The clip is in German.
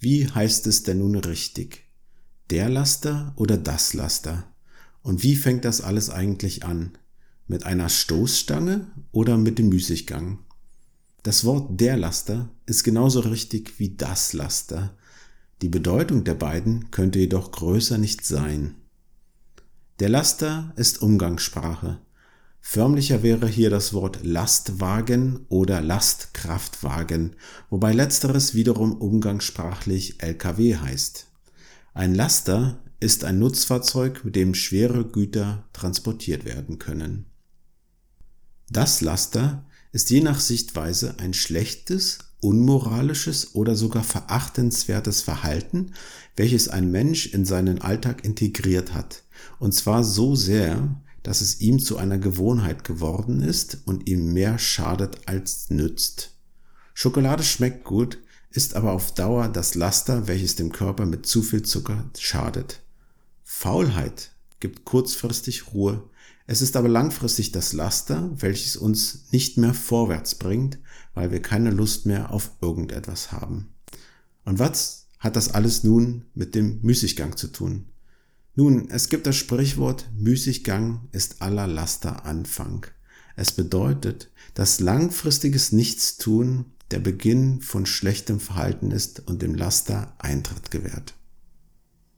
Wie heißt es denn nun richtig? Der Laster oder das Laster? Und wie fängt das alles eigentlich an? Mit einer Stoßstange oder mit dem Müßiggang? Das Wort der Laster ist genauso richtig wie das Laster. Die Bedeutung der beiden könnte jedoch größer nicht sein. Der Laster ist Umgangssprache. Förmlicher wäre hier das Wort Lastwagen oder Lastkraftwagen, wobei letzteres wiederum umgangssprachlich LKW heißt. Ein Laster ist ein Nutzfahrzeug, mit dem schwere Güter transportiert werden können. Das Laster ist je nach Sichtweise ein schlechtes, unmoralisches oder sogar verachtenswertes Verhalten, welches ein Mensch in seinen Alltag integriert hat, und zwar so sehr, dass es ihm zu einer Gewohnheit geworden ist und ihm mehr schadet als nützt. Schokolade schmeckt gut, ist aber auf Dauer das Laster, welches dem Körper mit zu viel Zucker schadet. Faulheit gibt kurzfristig Ruhe, es ist aber langfristig das Laster, welches uns nicht mehr vorwärts bringt, weil wir keine Lust mehr auf irgendetwas haben. Und was hat das alles nun mit dem Müßiggang zu tun? Nun, es gibt das Sprichwort, Müßiggang ist aller Laster Anfang. Es bedeutet, dass langfristiges Nichtstun der Beginn von schlechtem Verhalten ist und dem Laster Eintritt gewährt.